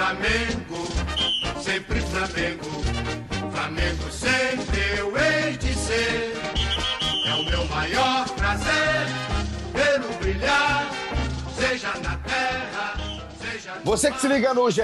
Flamengo, sempre Flamengo. Flamengo sempre eu hei de ser. É o meu maior prazer vê-lo brilhar, seja na terra, seja Você que se liga no GE,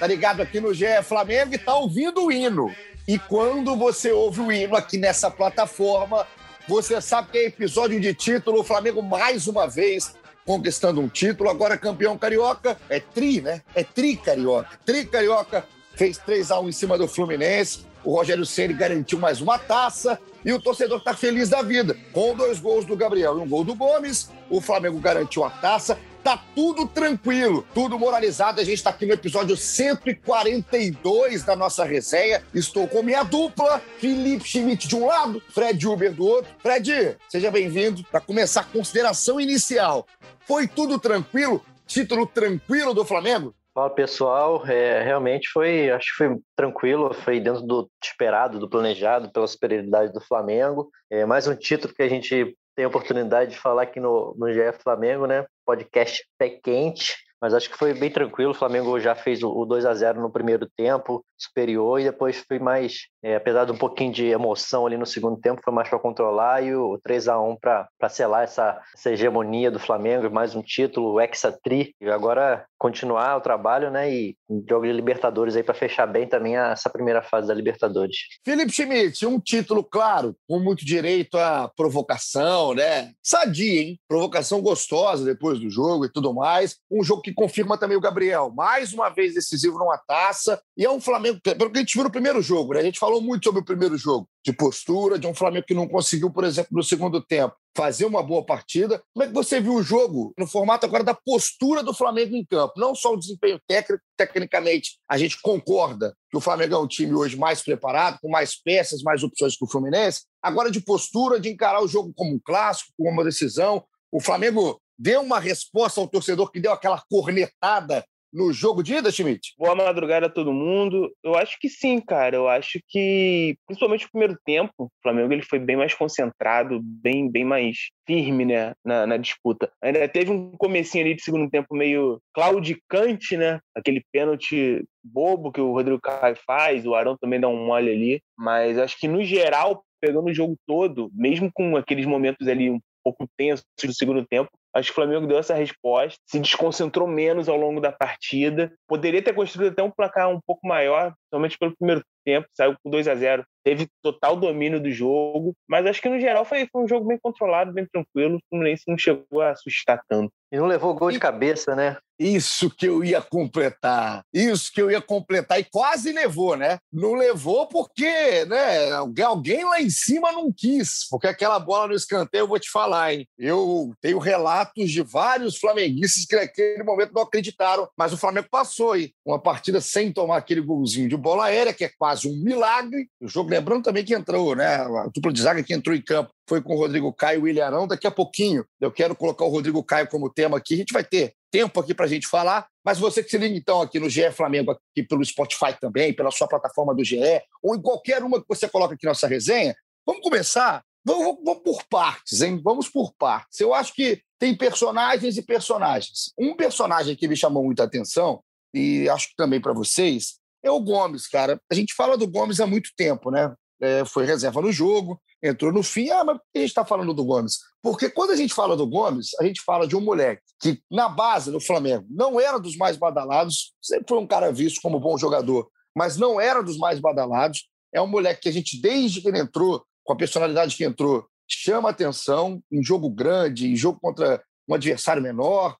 tá ligado aqui no GE Flamengo e tá ouvindo o hino. E quando você ouve o hino aqui nessa plataforma, você sabe que é episódio de título, o Flamengo mais uma vez conquistando um título, agora campeão carioca, é tri, né? É tri carioca. Tri carioca fez 3 a 1 em cima do Fluminense. O Rogério Ceni garantiu mais uma taça e o torcedor está feliz da vida. Com dois gols do Gabriel e um gol do Gomes, o Flamengo garantiu a taça. Tá tudo tranquilo, tudo moralizado. A gente está aqui no episódio 142 da nossa resenha. Estou com minha dupla, Felipe Schmidt de um lado, Fred Uber do outro. Fred, seja bem-vindo para começar a consideração inicial. Foi tudo tranquilo? Título tranquilo do Flamengo? Fala pessoal, é, realmente foi, acho que foi tranquilo, foi dentro do esperado, do planejado, pela superioridade do Flamengo. É mais um título que a gente tem a oportunidade de falar aqui no, no GE Flamengo, né? Podcast pé quente, mas acho que foi bem tranquilo. O Flamengo já fez o, o 2 a 0 no primeiro tempo, superior, e depois foi mais, é, apesar de um pouquinho de emoção ali no segundo tempo, foi mais para controlar e o 3 a 1 para selar essa, essa hegemonia do Flamengo, mais um título, o Hexatri, e agora continuar o trabalho, né? E jogo de Libertadores aí para fechar bem também essa primeira fase da Libertadores. Felipe Schmidt, um título, claro, com muito direito à provocação, né? Sadia, hein? Provocação gostosa depois do jogo e tudo mais. Um jogo que confirma também o Gabriel, mais uma vez decisivo numa taça. E é um Flamengo, pelo que a gente viu no primeiro jogo, né? A gente falou muito sobre o primeiro jogo, de postura, de um Flamengo que não conseguiu, por exemplo, no segundo tempo, fazer uma boa partida. Como é que você viu o jogo no formato agora da postura do Flamengo em campo? Não só o desempenho técnico, tecnicamente, a gente concorda que o Flamengo é um time hoje mais preparado, com mais peças, mais opções que o Fluminense. Agora, de postura, de encarar o jogo como um clássico, como uma decisão. O Flamengo deu uma resposta ao torcedor que deu aquela cornetada no jogo de ida, Schmidt? Boa madrugada a todo mundo. Eu acho que sim, cara. Eu acho que, principalmente no primeiro tempo, o Flamengo ele foi bem mais concentrado, bem, bem mais firme né, na, na disputa. Ainda teve um comecinho ali de segundo tempo meio claudicante, né? Aquele pênalti bobo que o Rodrigo Caio faz, o Arão também dá um mole ali. Mas acho que, no geral, pegando o jogo todo, mesmo com aqueles momentos ali um pouco tensos do segundo tempo, Acho que o Flamengo deu essa resposta, se desconcentrou menos ao longo da partida. Poderia ter construído até um placar um pouco maior, somente pelo primeiro tempo, saiu com 2 a 0 Teve total domínio do jogo, mas acho que no geral foi, foi um jogo bem controlado, bem tranquilo. O Fluminense não chegou a assustar tanto. E não levou gol de cabeça, né? Isso que eu ia completar. Isso que eu ia completar. E quase levou, né? Não levou porque né, alguém lá em cima não quis. Porque aquela bola no escanteio, eu vou te falar, hein? Eu tenho relatos de vários flamenguistas que naquele momento não acreditaram. Mas o Flamengo passou aí. Uma partida sem tomar aquele golzinho de bola aérea, que é quase um milagre. O jogo, lembrando também que entrou, né? A dupla de zaga que entrou em campo foi com o Rodrigo Caio e o William Arão. Daqui a pouquinho eu quero colocar o Rodrigo Caio como tema aqui. A gente vai ter tempo aqui para a gente falar, mas você que se liga então aqui no GE Flamengo, aqui pelo Spotify também, pela sua plataforma do GE, ou em qualquer uma que você coloca aqui nossa resenha, vamos começar? Vamos, vamos por partes, hein? Vamos por partes. Eu acho que tem personagens e personagens. Um personagem que me chamou muita atenção, e acho que também para vocês, é o Gomes, cara. A gente fala do Gomes há muito tempo, né? É, foi reserva no jogo, entrou no fim. Ah, mas por que a gente está falando do Gomes? Porque quando a gente fala do Gomes, a gente fala de um moleque que, na base do Flamengo, não era dos mais badalados, sempre foi um cara visto como bom jogador, mas não era dos mais badalados. É um moleque que a gente, desde que ele entrou, com a personalidade que entrou, chama atenção em jogo grande, em jogo contra um adversário menor.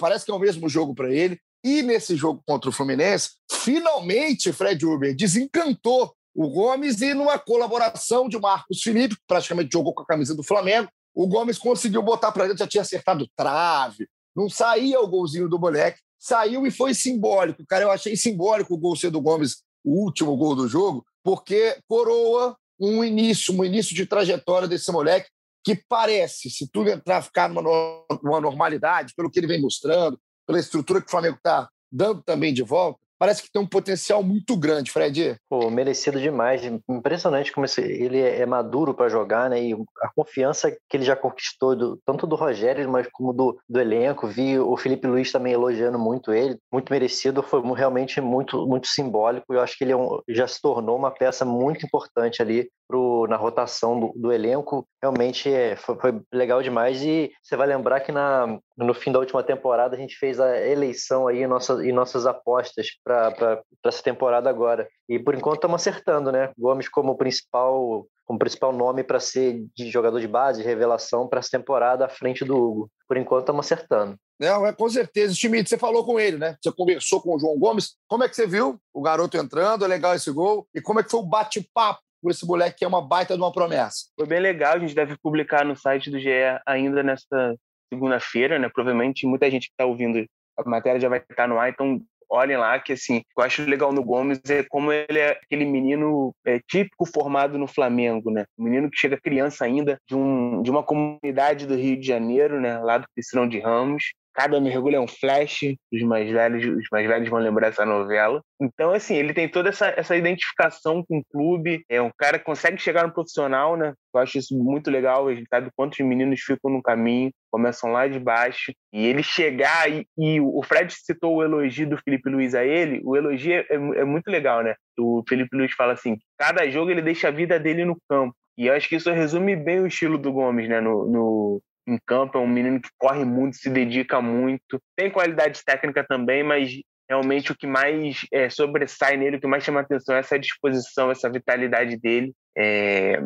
Parece que é o mesmo jogo para ele. E nesse jogo contra o Fluminense, finalmente Fred Uber desencantou o Gomes e numa colaboração de Marcos Felipe, que praticamente jogou com a camisa do Flamengo. O Gomes conseguiu botar para dentro, já tinha acertado trave, não saía o golzinho do moleque, saiu e foi simbólico. Cara, eu achei simbólico o gol ser do Gomes, o último gol do jogo, porque coroa um início, um início de trajetória desse moleque que parece, se tudo entrar, ficar numa, numa normalidade, pelo que ele vem mostrando, pela estrutura que o Flamengo está dando também de volta, parece que tem um potencial muito grande, Fred. Pô, merecido demais. Impressionante como esse, ele é maduro para jogar, né? E a confiança que ele já conquistou, do, tanto do Rogério, mas como do, do elenco. Vi o Felipe Luiz também elogiando muito ele. Muito merecido, foi realmente muito, muito simbólico. Eu acho que ele é um, já se tornou uma peça muito importante ali pro, na rotação do, do elenco. Realmente é, foi, foi, legal demais. E você vai lembrar que na, no fim da última temporada a gente fez a eleição aí em, nossa, em nossas apostas para essa temporada agora. E por enquanto estamos acertando, né? Gomes como principal como principal nome para ser de jogador de base, revelação para essa temporada à frente do Hugo. Por enquanto estamos acertando. Não, é com certeza. Schmidt, você falou com ele, né? Você conversou com o João Gomes. Como é que você viu o garoto entrando? É legal esse gol. E como é que foi o bate-papo esse moleque que é uma baita de uma promessa. Foi bem legal, a gente deve publicar no site do GE ainda nesta segunda-feira, né? Provavelmente muita gente que está ouvindo a matéria já vai estar no ar, então olhem lá que assim, eu acho legal no Gomes é como ele é aquele menino é, típico formado no Flamengo, né? Um menino que chega criança ainda de, um, de uma comunidade do Rio de Janeiro, né? Lá do Piscinão de Ramos, cada mergulho é um flash, os mais velhos, os mais velhos vão lembrar essa novela. Então, assim, ele tem toda essa, essa identificação com o clube, é um cara que consegue chegar no profissional, né? Eu acho isso muito legal, gente sabe quantos meninos ficam no caminho, começam lá de baixo, e ele chegar, e, e o Fred citou o elogio do Felipe Luiz a ele, o elogio é, é, é muito legal, né? O Felipe Luiz fala assim, cada jogo ele deixa a vida dele no campo, e eu acho que isso resume bem o estilo do Gomes, né? No, no, em campo, é um menino que corre muito, se dedica muito, tem qualidade técnica também, mas realmente o que mais é, sobressai nele, o que mais chama atenção é essa disposição, essa vitalidade dele. É,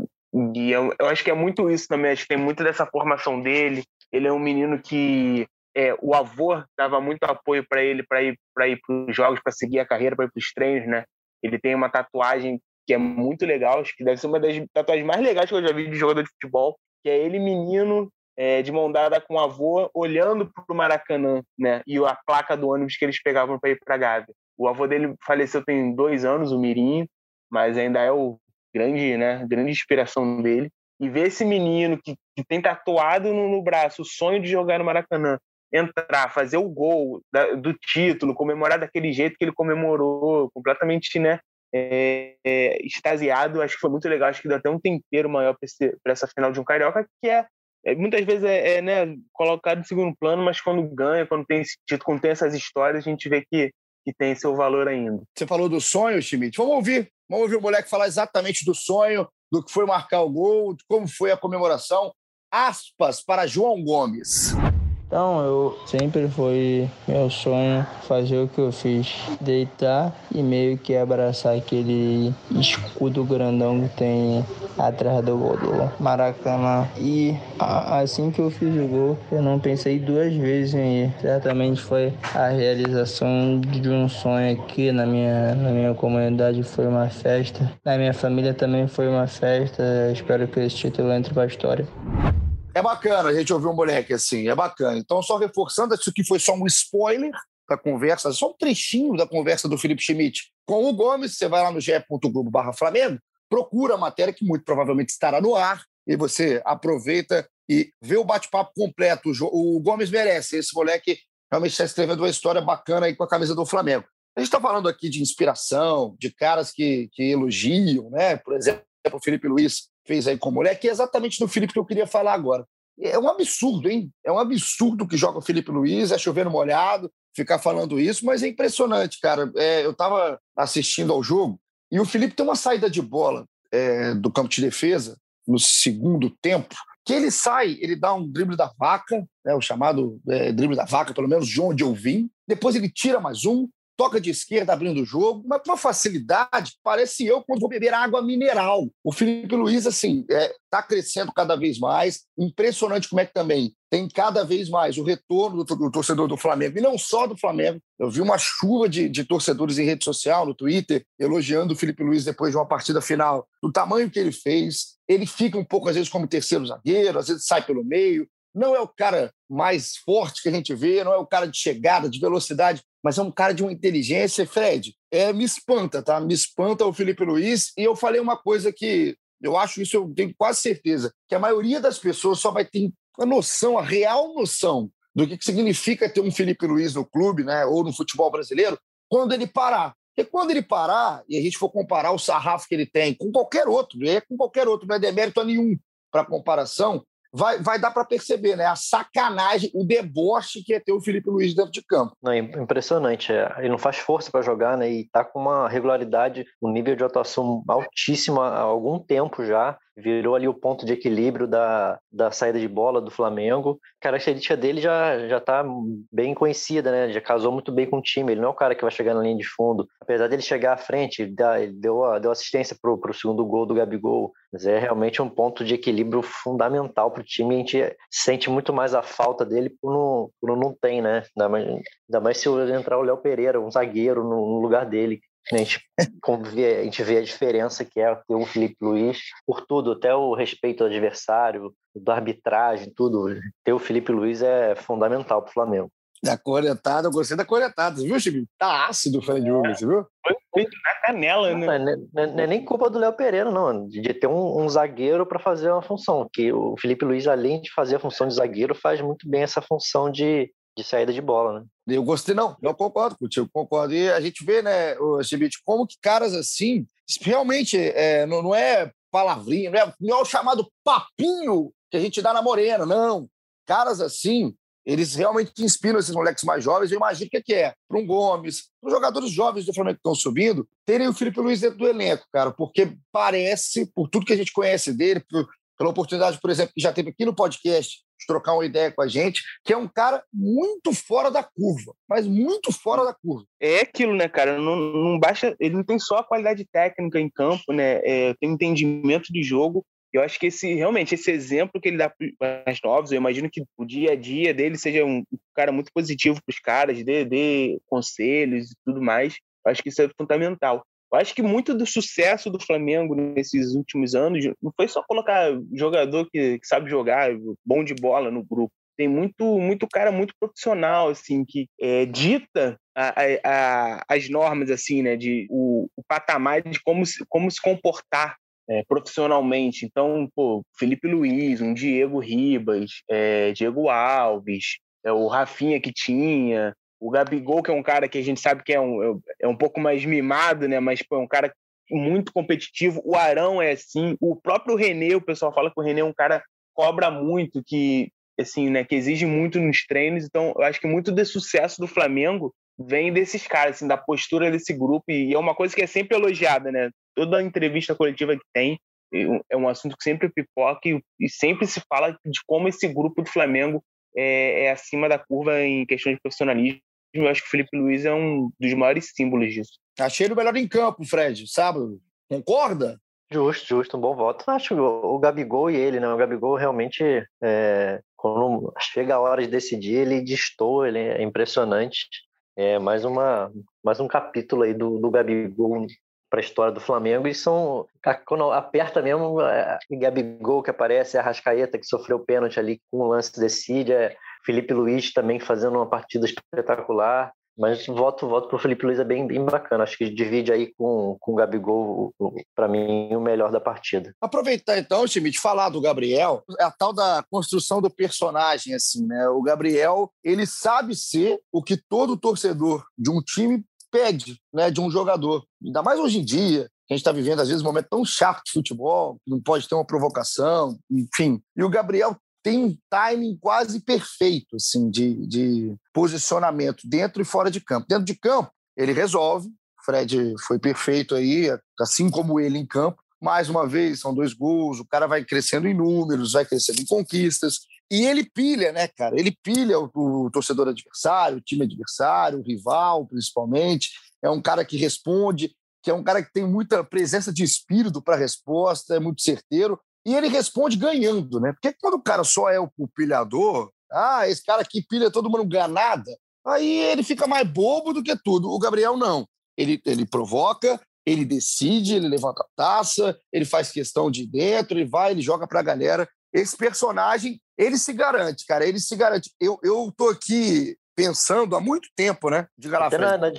e eu, eu, acho que é muito isso também, acho que tem muito dessa formação dele. Ele é um menino que é, o avô dava muito apoio para ele para ir para ir os jogos, para seguir a carreira, para ir para os treinos, né? Ele tem uma tatuagem que é muito legal, acho que deve ser uma das tatuagens mais legais que eu já vi de jogador de futebol, que é ele menino é, de mão dada com o avô, olhando para o Maracanã, né? E a placa do ônibus que eles pegavam para ir para Gávea. O avô dele faleceu tem dois anos, o Mirinho, mas ainda é o grande, né? Grande inspiração dele. E ver esse menino que, que tem tatuado no, no, braço o sonho de jogar no Maracanã, entrar, fazer o gol da, do título, comemorar daquele jeito que ele comemorou, completamente, né? É, é, extasiado, acho que foi muito legal, acho que deu até um tempero maior para essa final de um carioca, que é é, muitas vezes é, é né, colocado em segundo plano, mas quando ganha, quando tem quando tem essas histórias, a gente vê que, que tem seu valor ainda. Você falou do sonho, Schmidt. Vamos ouvir. Vamos ouvir o moleque falar exatamente do sonho, do que foi marcar o gol, de como foi a comemoração. Aspas para João Gomes. Então, eu sempre foi meu sonho fazer o que eu fiz, deitar e meio que abraçar aquele escudo grandão que tem atrás do gol do Maracanã. E assim que eu fiz o gol, eu não pensei duas vezes em ir. Certamente foi a realização de um sonho aqui na minha, na minha comunidade, foi uma festa. Na minha família também foi uma festa. Espero que esse título entre para a história. É bacana a gente ouvir um moleque assim, é bacana. Então, só reforçando, isso aqui foi só um spoiler da conversa, só um trechinho da conversa do Felipe Schmidt com o Gomes. Você vai lá no ge.globo barra Flamengo, procura a matéria que muito provavelmente estará no ar e você aproveita e vê o bate-papo completo. O Gomes merece. Esse moleque realmente está escrevendo uma história bacana aí com a camisa do Flamengo. A gente está falando aqui de inspiração, de caras que, que elogiam, né? Por exemplo, o Felipe Luiz fez aí com o moleque, é exatamente do Felipe que eu queria falar agora. É um absurdo, hein? É um absurdo que joga o Felipe Luiz, é chovendo molhado, ficar falando isso, mas é impressionante, cara. É, eu estava assistindo ao jogo e o Felipe tem uma saída de bola é, do campo de defesa no segundo tempo, que ele sai, ele dá um drible da vaca, né, o chamado é, drible da vaca, pelo menos de onde eu vim. Depois ele tira mais um, toca de esquerda abrindo o jogo, mas com uma facilidade, parece eu quando vou beber água mineral. O Felipe Luiz, assim, está é, tá crescendo cada vez mais. Impressionante como é que também tem cada vez mais o retorno do, do, torcedor do Flamengo, e não só do Flamengo. Eu vi uma chuva de, de, torcedores em rede social, no Twitter, elogiando o Felipe Luiz depois de uma partida final, do tamanho que ele fez. Ele fica um pouco, às vezes, como terceiro zagueiro, às vezes sai pelo meio. Não é o cara mais forte que a gente vê, não é o cara de chegada, de velocidade, mas é um cara de uma inteligência. Fred, é, me espanta, tá? Me espanta o Felipe Luiz. E eu falei uma coisa que eu acho isso, eu tenho quase certeza, que a maioria das pessoas só vai ter a noção, a real noção do que significa ter um Felipe Luiz no clube, né, ou no futebol brasileiro, quando ele parar. Porque quando ele parar, e a gente for comparar o sarrafo que ele tem com qualquer outro, é com qualquer outro, não é demérito a nenhum para comparação, vai, vai dar para perceber, né? A sacanagem, o deboche que é ter o Felipe Luiz dentro de campo. É impressionante. Ele não faz força para jogar, né? E tá com uma regularidade, um nível de atuação altíssimo há algum tempo já virou ali o ponto de equilíbrio da, da saída de bola do Flamengo. A característica dele já já está bem conhecida, né? Já casou muito bem com o time. Ele não é o cara que vai chegar na linha de fundo. Apesar dele chegar à frente, ele deu, deu assistência para o segundo gol do Gabigol. Mas é realmente um ponto de equilíbrio fundamental para o time. A gente sente muito mais a falta dele por não, por não tem, né? Ainda mais, ainda mais se entrar o Léo Pereira, um zagueiro no, no lugar dele. A gente, a gente vê a diferença que é ter o Felipe Luiz por tudo, até o respeito ao adversário, da arbitragem, tudo. Ter o Felipe Luiz é fundamental para o Flamengo. Da coretada, eu gostei da coretada, viu, Chico? Tá ácido o Fred Hugo, você viu? Foi na canela, né? Não, é, não, é, não é nem culpa do Léo Pereira, não, de ter um, um, zagueiro para fazer uma função. Que o Felipe Luiz, além de fazer a função de zagueiro, faz muito bem essa função de, de saída de bola, né? Eu gostei, não, eu concordo contigo, concordo. E a gente vê, né, o Chibit, como que caras assim, realmente, é, não, não é palavrinha, não é, não é o chamado papinho que a gente dá na morena, não. Caras assim, eles realmente inspiram esses moleques mais jovens. Eu imagino o que é, para um Gomes, para os jogadores jovens do Flamengo que estão subindo, terem o Felipe Luiz dentro do elenco, cara, porque parece, por tudo que a gente conhece dele, por, pela oportunidade, por exemplo, que já teve aqui no podcast, de trocar uma ideia com a gente, que é um cara muito fora da curva, mas muito fora da curva. É aquilo, né, cara? Não, não baixa, ele não tem só a qualidade técnica em campo, né? É, tem entendimento de jogo. Eu acho que esse realmente esse exemplo que ele dá para as novos, eu imagino que o dia a dia dele seja um cara muito positivo para os caras, dê, dê conselhos e tudo mais. Eu acho que isso é fundamental. Eu acho que muito do sucesso do Flamengo nesses últimos anos não foi só colocar jogador que, que sabe jogar, bom de bola no grupo. Tem muito, muito cara muito profissional, assim, que é, dita a, a, as normas, assim, né, de o, o patamar de como se, como se comportar é, profissionalmente. Então, pô, Felipe Luiz, um Diego Ribas, é, Diego Alves, é, o Rafinha que tinha, o Gabigol, que é um cara que a gente sabe que é um, é um pouco mais mimado, né? Mas pô, é um cara muito competitivo. O Arão é assim. O próprio René, o pessoal fala que o René é um cara cobra muito, que assim, né, que exige muito nos treinos. Então, eu acho que muito do sucesso do Flamengo vem desses caras, assim, da postura desse grupo. E é uma coisa que é sempre elogiada, né? Toda entrevista coletiva que tem é um assunto que sempre pipoca e, e sempre se fala de como esse grupo do Flamengo é, é acima da curva em questão de profissionalismo eu acho que o Felipe Luiz é um dos maiores símbolos disso. Achei ele o melhor em campo, Fred, sábado. Concorda? Justo, justo, um bom voto. Acho que o Gabigol e ele, né? O Gabigol realmente, é, quando chega a hora de decidir, ele destoa, ele é impressionante. É mais, uma, mais um capítulo aí do, do Gabigol para a história do Flamengo e são quando aperta mesmo é, Gabigol que aparece, a Rascaeta que sofreu pênalti ali com o lance decide, é, Felipe Luiz também fazendo uma partida espetacular. Mas voto, voto para o Felipe Luiz é bem, bem bacana. Acho que divide aí com, com o Gabigol, para mim, o melhor da partida. Aproveitar então, de falar do Gabriel, é a tal da construção do personagem, assim, né? O Gabriel, ele sabe ser o que todo torcedor de um time pede, né? De um jogador. Ainda mais hoje em dia, que a gente está vivendo, às vezes, um momento tão chato de futebol, que não pode ter uma provocação, enfim. E o Gabriel tem um timing quase perfeito assim, de, de posicionamento dentro e fora de campo. Dentro de campo, ele resolve. Fred foi perfeito aí, assim como ele em campo. Mais uma vez, são dois gols, o cara vai crescendo em números, vai crescendo em conquistas. E ele pilha, né, cara? Ele pilha o, o, torcedor adversário, o time adversário, o rival, principalmente. É um cara que responde, que é um cara que tem muita presença de espírito para a resposta, é muito certeiro. E ele responde ganhando, né? Porque quando o cara só é o, pilhador, ah, esse cara aqui pilha todo mundo não ganha nada, aí ele fica mais bobo do que tudo. O Gabriel não. Ele, ele provoca, ele decide, ele levanta a taça, ele faz questão de dentro, ele vai, ele joga para a galera. Esse personagem, ele se garante, cara, ele se garante. Eu, eu tô aqui pensando há muito tempo, né? De até, na, na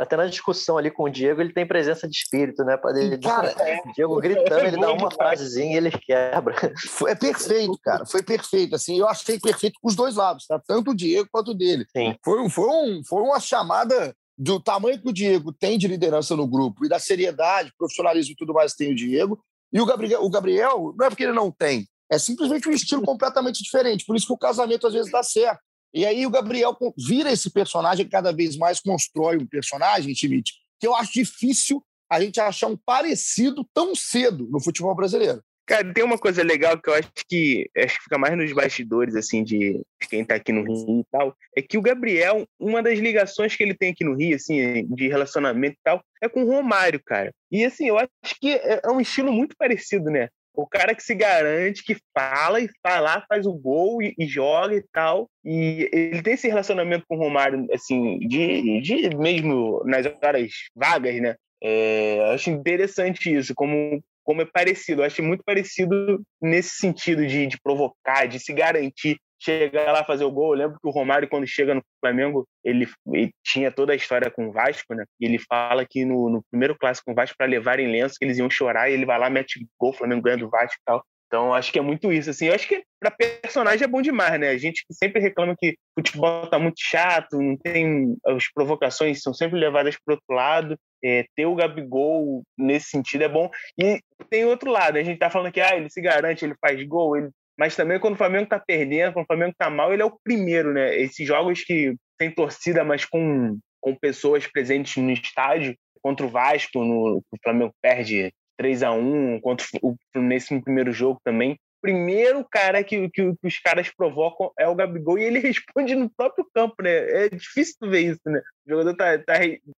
até na discussão ali com o Diego, ele tem presença de espírito, né? Ele, cara, o Diego gritando, ele dá uma frasezinha e ele quebra. Foi, é perfeito, cara. Foi perfeito. Assim, eu achei perfeito com os dois lados, tá? Tanto o Diego quanto o dele. Sim. Foi, foi, um, foi uma chamada do tamanho que o Diego tem de liderança no grupo e da seriedade, profissionalismo e tudo mais que tem o Diego. E o Gabriel, o Gabriel, não é porque ele não tem, é simplesmente um estilo completamente diferente. Por isso que o casamento às vezes dá certo. E aí o Gabriel vira esse personagem, cada vez mais constrói um personagem, Schmidt, que eu acho difícil a gente achar um parecido tão cedo no futebol brasileiro. Cara, tem uma coisa legal que eu acho que acho que fica mais nos bastidores, assim, de, quem tá aqui no Rio e tal, é que o Gabriel, uma das ligações que ele tem aqui no Rio, assim, de relacionamento e tal, é com o Romário, cara. E, assim, eu acho que é, é um estilo muito parecido, né? O cara que se garante, que fala e lá, faz o gol e, e, joga e tal. E ele tem esse relacionamento com o Romário, assim, de, de mesmo nas horas vagas, né? É, acho interessante isso, como, como é parecido. Eu acho muito parecido nesse sentido de, de provocar, de se garantir chegar lá fazer o gol. Eu lembro que o Romário, quando chega no Flamengo, ele, ele tinha toda a história com o Vasco, né? E ele fala que no, no primeiro clássico com o Vasco, para levar em lenço, que eles iam chorar, e ele vai lá, mete gol, o Flamengo ganha do Vasco e tal. Então, acho que é muito isso. Assim, eu acho que para personagem é bom demais, né? A gente sempre reclama que o futebol tá muito chato, não tem. As provocações são sempre levadas para outro lado. É, ter o Gabigol nesse sentido é bom. E tem outro lado, a gente tá falando que ah, ele se garante, ele faz gol, ele mas também quando o Flamengo está perdendo, quando o Flamengo está mal, ele é o primeiro, né? Esses jogos que tem torcida, mas com, com pessoas presentes no estádio, contra o Vasco, no, o Flamengo perde 3 a 1 contra o Fluminense no primeiro jogo também primeiro cara que, que, que, os caras provocam é o Gabigol e ele responde no próprio campo, né? É difícil ver isso, né? O jogador tá, tá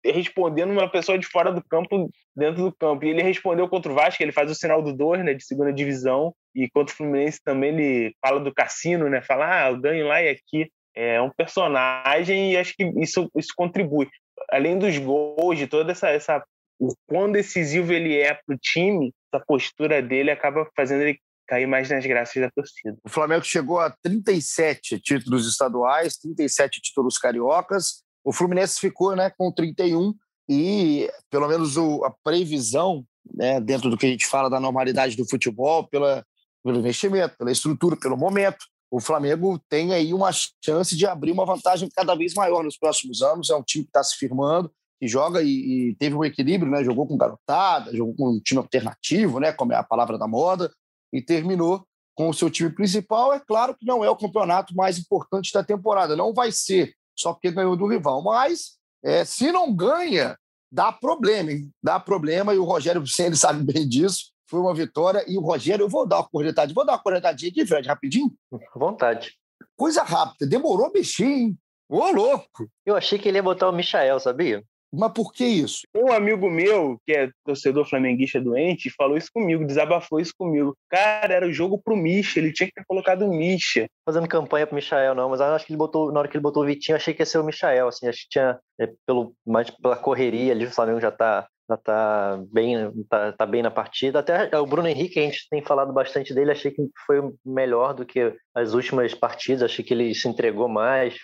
respondendo uma pessoa de fora do campo, dentro do campo. E ele respondeu contra o Vasco, ele faz o sinal do 2, né? De segunda divisão. E contra o Fluminense também ele fala do cassino, né? Fala, ah, eu ganho lá e aqui. É um personagem e acho que isso, isso contribui. Além dos gols, de toda essa, essa o quão decisivo ele é para o time, essa postura dele acaba fazendo ele cair mais nas graças da torcida. O Flamengo chegou a 37 títulos estaduais, 37 títulos cariocas. O Fluminense ficou né, com 31 e, pelo menos, o, a previsão, né, dentro do que a gente fala da normalidade do futebol, pela, pelo investimento, pela estrutura, pelo momento, o Flamengo tem aí uma chance de abrir uma vantagem cada vez maior nos próximos anos. É um time que está se firmando, que joga e, e, teve um equilíbrio, né? Jogou com garotada, jogou com um time alternativo, né? Como é a palavra da moda e terminou com o seu time principal. É claro que não é o campeonato mais importante da temporada, não vai ser só porque ganhou do rival, mas é, se não ganha, dá problema, hein? dá problema e o Rogério Senna sabe bem disso. Foi uma vitória e o Rogério, eu vou dar uma cornetadinha, vou dar uma cornetadinha aqui, Fred, rapidinho. Vontade. Coisa rápida, demorou mexer, hein? Ô, louco! Eu achei que ele ia botar o Michael, sabia? Mas por que isso? Um amigo meu, que é torcedor flamenguista doente, falou isso comigo, desabafou isso comigo. Cara, era o jogo pro Misha, ele tinha que ter colocado o Misha. Fazendo campanha pro Michael, não, mas acho que ele botou, na hora que ele botou o Vitinho, achei que ia ser o Michael, assim, acho que tinha, é, pelo, mais pela correria ali, o Flamengo já tá já tá bem, tá, tá, bem na partida. Até o Bruno Henrique, a gente tem falado bastante dele, achei que foi melhor do que as últimas partidas, achei que ele se entregou mais,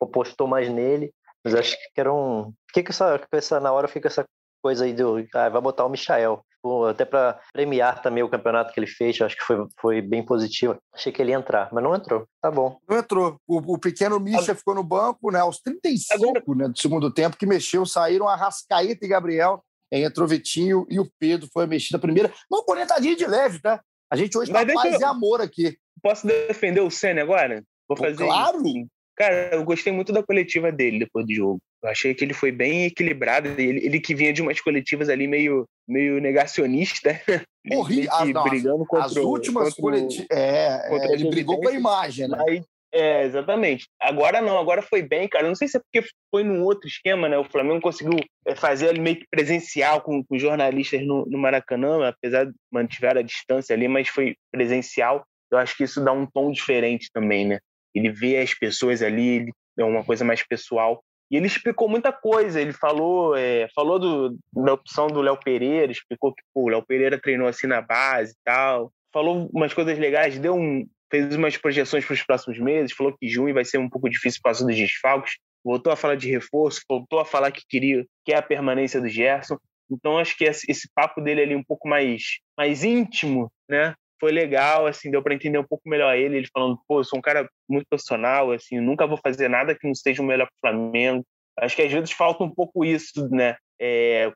apostou mais nele. Mas acho que era um. Fiquei com essa, com essa na hora, fica essa coisa aí do. Ah, vai botar o Michael. Até para premiar também o campeonato que ele fez, acho que foi, foi bem positivo. Achei que ele ia entrar, mas não entrou. Tá bom. Não entrou. O, o pequeno Misha ficou no banco, né? Aos 35 Agora... né, do segundo tempo, que mexeu, saíram a Rascaeta e Gabriel. Entrou o Vitinho e o Pedro foi mexido a primeira. Uma cornetadinha de leve, tá? A gente hoje tá paz eu... e amor aqui. Posso defender o Senna agora? Vou fazer. Claro! Isso. Cara, eu gostei muito da coletiva dele depois do jogo. Eu achei que ele foi bem equilibrado. Ele, ele que vinha de umas coletivas ali meio, meio negacionista. Morri, as, não, brigando contra as últimas coletivas. É, é, ele brigou com a imagem, né? Aí, é, exatamente. Agora não, agora foi bem, cara. Não sei se é porque foi num outro esquema, né? O Flamengo conseguiu é, fazer ali meio que presencial com, com jornalistas no, no, Maracanã, apesar de mantiver a distância ali, mas foi presencial. Eu acho que isso dá um tom diferente também, né? Ele vê as pessoas ali, é uma coisa mais pessoal. E ele explicou muita coisa. Ele falou, é, falou do, da opção do Léo Pereira, explicou que pô, o Léo Pereira treinou assim na base e tal. Falou umas coisas legais, deu um, fez umas projeções para os próximos meses, falou que junho vai ser um pouco difícil por causa dos desfalques, voltou a falar de reforço, voltou a falar que queria que é a permanência do Gerson. Então acho que esse, esse papo dele ali um pouco mais mais íntimo, né? Foi legal, assim, deu para entender um pouco melhor ele, ele falando, pô, eu sou um cara muito profissional, assim, nunca vou fazer nada que não seja o melhor para o Flamengo. Acho que às vezes falta um pouco isso, né? É,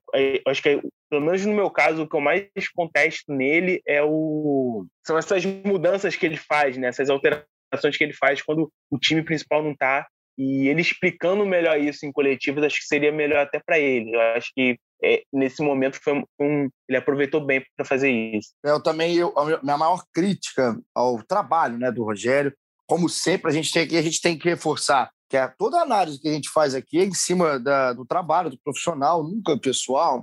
acho que, pelo menos no meu caso, o que eu mais contesto nele é o são essas mudanças que ele faz, né? Essas alterações que ele faz quando o time principal não está e ele explicando melhor isso em coletivos, acho que seria melhor até para ele. Eu acho que é, nesse momento foi um, ele aproveitou bem para fazer isso. Eu também, eu, minha maior crítica ao trabalho né, do Rogério, como sempre, a gente tem que, a gente tem que reforçar que é toda a análise que a gente faz aqui é em cima da, do trabalho, do profissional, nunca pessoal.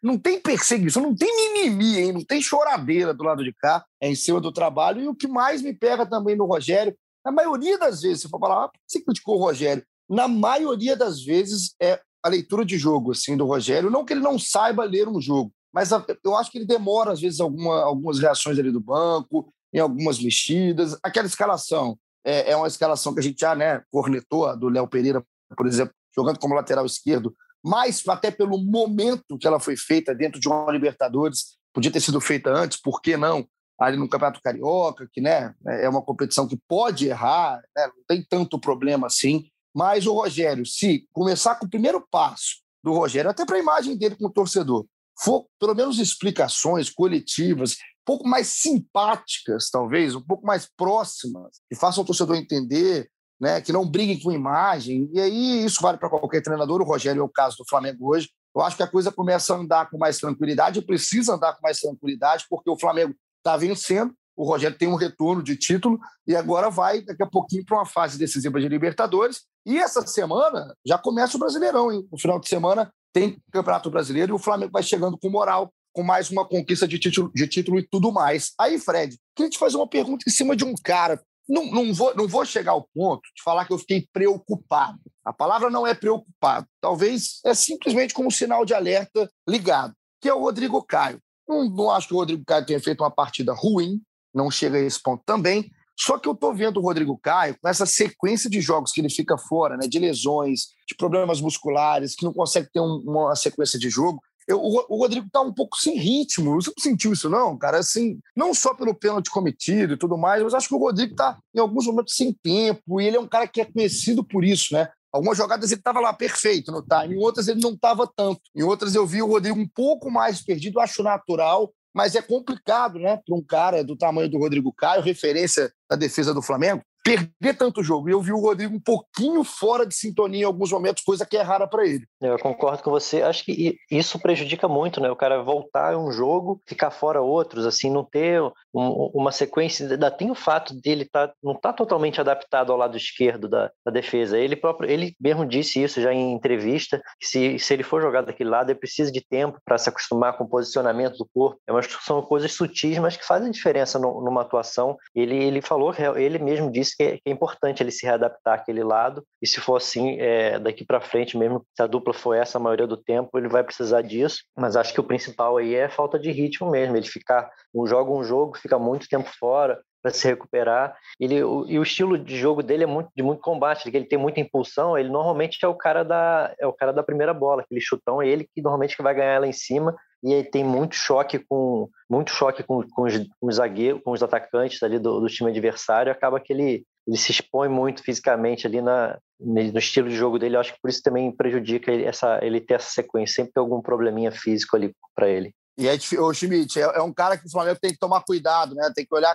Não tem perseguição, não tem mimimi, hein? não tem choradeira do lado de cá, é em cima do trabalho. E o que mais me pega também no Rogério, na maioria das vezes, você for falar, ah, você criticou o Rogério? Na maioria das vezes é a leitura de jogo assim do Rogério, não que ele não saiba ler um jogo, mas eu acho que ele demora às vezes alguma, algumas reações ali do banco, em algumas mexidas, aquela escalação é, é uma escalação que a gente já né, cornetou, do Léo Pereira, por exemplo, jogando como lateral esquerdo, mas até pelo momento que ela foi feita dentro de uma Libertadores, podia ter sido feita antes, por que não? Ali no Campeonato Carioca, que né, é uma competição que pode errar, né, não tem tanto problema assim. Mas o Rogério, se começar com o primeiro passo do Rogério, até para a imagem dele com o torcedor, for pelo menos explicações coletivas, pouco mais simpáticas, talvez, um pouco mais próximas, que façam o torcedor entender, né, que não briguem com imagem. E aí isso vale para qualquer treinador. O Rogério é o caso do Flamengo hoje. Eu acho que a coisa começa a andar com mais tranquilidade, precisa andar com mais tranquilidade, porque o Flamengo está vencendo, o Rogério tem um retorno de título e agora vai daqui a pouquinho para uma fase decisiva de Libertadores. E essa semana já começa o Brasileirão, hein? No final de semana tem Campeonato Brasileiro e o Flamengo vai chegando com moral com mais uma conquista de título, de título e tudo mais. Aí, Fred, queria te fazer uma pergunta em cima de um cara. Não, não, vou, não vou chegar ao ponto de falar que eu fiquei preocupado. A palavra não é preocupado. Talvez é simplesmente como um sinal de alerta ligado, que é o Rodrigo Caio. Não, não acho que o Rodrigo Caio tenha feito uma partida ruim, não chega a esse ponto também. Só que eu estou vendo o Rodrigo Caio com essa sequência de jogos que ele fica fora, né, de lesões, de problemas musculares, que não consegue ter um, uma sequência de jogo. Eu, o, Rodrigo tá um pouco sem ritmo. Você não sentiu isso, não, cara? Assim, não só pelo pênalti cometido e tudo mais, mas acho que o Rodrigo tá, em alguns momentos, sem tempo. E ele é um cara que é conhecido por isso, né? Algumas jogadas ele estava lá perfeito no time, em outras ele não estava tanto. Em outras eu vi o Rodrigo um pouco mais perdido, acho natural, mas é complicado, né, para um cara do tamanho do Rodrigo Caio, referência da defesa do Flamengo, perder tanto jogo. E eu vi o Rodrigo um pouquinho fora de sintonia em alguns momentos, coisa que é rara para ele. Eu concordo com você. Acho que isso prejudica muito, né? O cara voltar um jogo, ficar fora outros, assim, não ter um, uma sequência. Ainda tem o fato dele tá, não estar tá totalmente adaptado ao lado esquerdo da, da, defesa. Ele próprio, ele mesmo disse isso já em entrevista, que se, se ele for jogar daquele lado, ele precisa de tempo para se acostumar com o posicionamento do corpo. É uma, são coisas sutis, mas que fazem diferença no, numa atuação. Ele, ele falou, ele mesmo disse que é, que é importante ele se readaptar àquele lado. E se for assim, é, daqui para frente, mesmo se a dupla for essa a maioria do tempo, ele vai precisar disso. Mas acho que o principal aí é falta de ritmo mesmo. Ele ficar, um, joga um jogo, fica muito tempo fora para se recuperar. Ele, o, e o estilo de jogo dele é muito de muito combate, ele tem muita impulsão. Ele normalmente é o cara da é o cara da primeira bola, aquele chutão, é ele que normalmente vai ganhar lá em cima e aí tem muito choque com muito choque com, com, os, com os zagueiros, com os atacantes ali do, do time adversário, acaba que ele ele se expõe muito fisicamente ali na, no estilo de jogo dele. Eu acho que por isso também prejudica ele, essa, ele ter essa sequência. Sempre tem algum probleminha físico ali para ele. E é, o Schmidt é, é, um cara que o Flamengo tem que tomar cuidado, né? Tem que olhar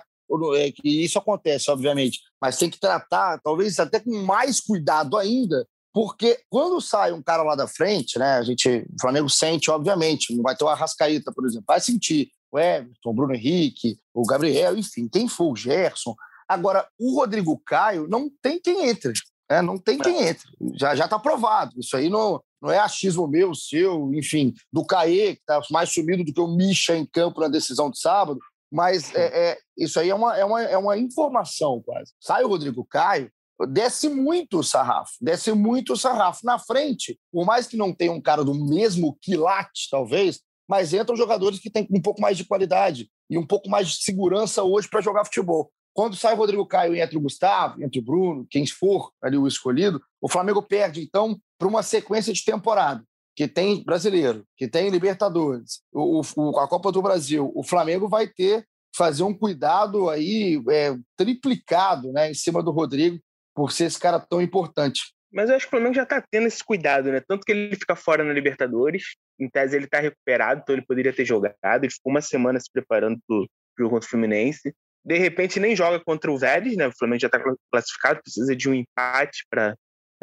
é, que isso acontece, obviamente, mas tem que tratar, talvez até com mais cuidado ainda, Porque quando sai um cara lá da frente, né? A gente, o Flamengo sente, obviamente, não vai ter o Arrascaíta, por exemplo, vai sentir o Everton, o Bruno Henrique, o Gabriel, enfim, quem for o Gerson. Agora, o Rodrigo Caio não tem quem entre. Né? Não tem quem entre. Já está provado. Isso aí não, não é achismo meu, seu, enfim, do Caê, que está mais sumido do que o Misha em campo na decisão de sábado. Mas é, é, isso aí é uma, é, uma, é uma informação quase. Sai o Rodrigo Caio, desce muito o sarrafo, desce muito o sarrafo. Na frente, por mais que não tenha um cara do mesmo quilate, talvez, mas entram jogadores que têm um pouco mais de qualidade e um pouco mais de segurança hoje para jogar futebol. Quando sai o Rodrigo Caio e entra o Gustavo, entra o Bruno, quem for ali o escolhido, o Flamengo perde, então, para uma sequência de temporada que tem brasileiro, que tem Libertadores, o, o, a Copa do Brasil, o Flamengo vai ter fazer um cuidado aí é, triplicado né, em cima do Rodrigo por ser esse cara tão importante. Mas eu acho que o Flamengo já está tendo esse cuidado, né? Tanto que ele fica fora na Libertadores, em tese ele está recuperado, então ele poderia ter jogado. Ele ficou uma semana se preparando para o jogo contra o Fluminense. De repente nem joga contra o Vélez, né? O Flamengo já está classificado, precisa de um empate para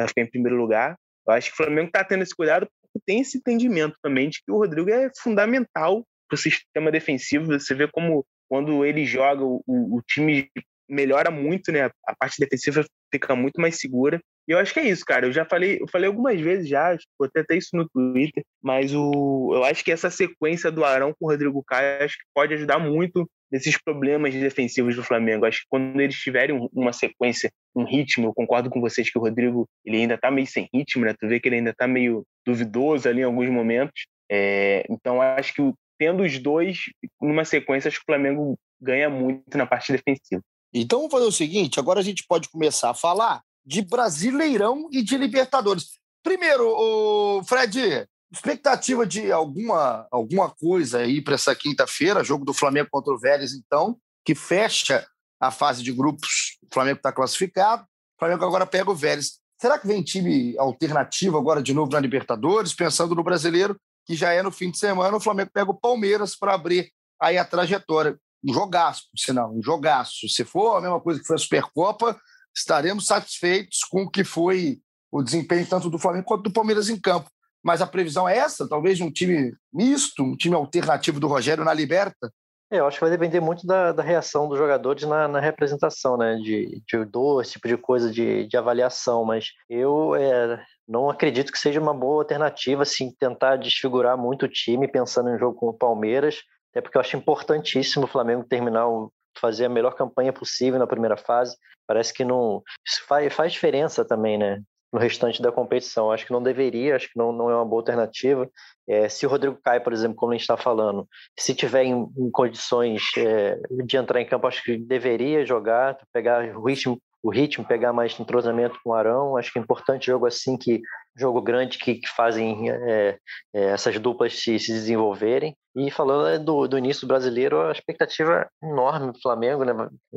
ficar em primeiro lugar. Eu acho que o Flamengo está tendo esse cuidado porque tem esse entendimento também de que o Rodrigo é fundamental para o sistema defensivo. Você vê como quando ele joga, o, o time melhora muito, né? A parte defensiva fica muito mais segura. E eu acho que é isso, cara. Eu já falei, eu falei algumas vezes já, botei até isso no Twitter, mas o, eu acho que essa sequência do Arão com o Rodrigo Caio acho que pode ajudar muito nesses problemas defensivos do Flamengo. Acho que quando eles tiverem uma sequência, um ritmo, eu concordo com vocês que o Rodrigo ele ainda tá meio sem ritmo, né? Tu vê que ele ainda tá meio duvidoso ali em alguns momentos. É, então acho que tendo os dois numa sequência, acho que o Flamengo ganha muito na parte defensiva. Então vamos fazer o seguinte: agora a gente pode começar a falar de Brasileirão e de Libertadores. Primeiro, o Fred, expectativa de alguma, alguma coisa aí para essa quinta-feira, jogo do Flamengo contra o Vélez, então, que fecha a fase de grupos. O Flamengo está classificado, o Flamengo agora pega o Vélez. Será que vem time alternativo agora de novo na Libertadores, pensando no brasileiro, que já é no fim de semana, o Flamengo pega o Palmeiras para abrir aí a trajetória um jogaço, por sinal, um jogaço. Se for a mesma coisa que foi a Supercopa, estaremos satisfeitos com o que foi o desempenho tanto do Flamengo quanto do Palmeiras em campo. Mas a previsão é essa, talvez de um time misto, um time alternativo do Rogério na Liberta? É, eu acho que vai depender muito da, da reação dos jogadores na, na, representação, né? De, de dor, esse tipo de coisa de, de avaliação. Mas eu é, não acredito que seja uma boa alternativa, assim, tentar desfigurar muito o time pensando em um jogo com o Palmeiras. Até porque eu acho importantíssimo o Flamengo terminar, fazer a melhor campanha possível na primeira fase. Parece que não. Isso faz, faz diferença também, né? No restante da competição. Acho que não deveria, acho que não, não é uma boa alternativa. É, se o Rodrigo cai, por exemplo, como a gente está falando, se tiver em, em condições é, de entrar em campo, acho que deveria jogar, pegar o ritmo o ritmo, pegar mais entrosamento com o Arão. Acho que é importante jogo assim, que jogo grande que, que fazem é, é, essas duplas se, se, desenvolverem. E falando né, do, do, início brasileiro, a expectativa é enorme do Flamengo, né?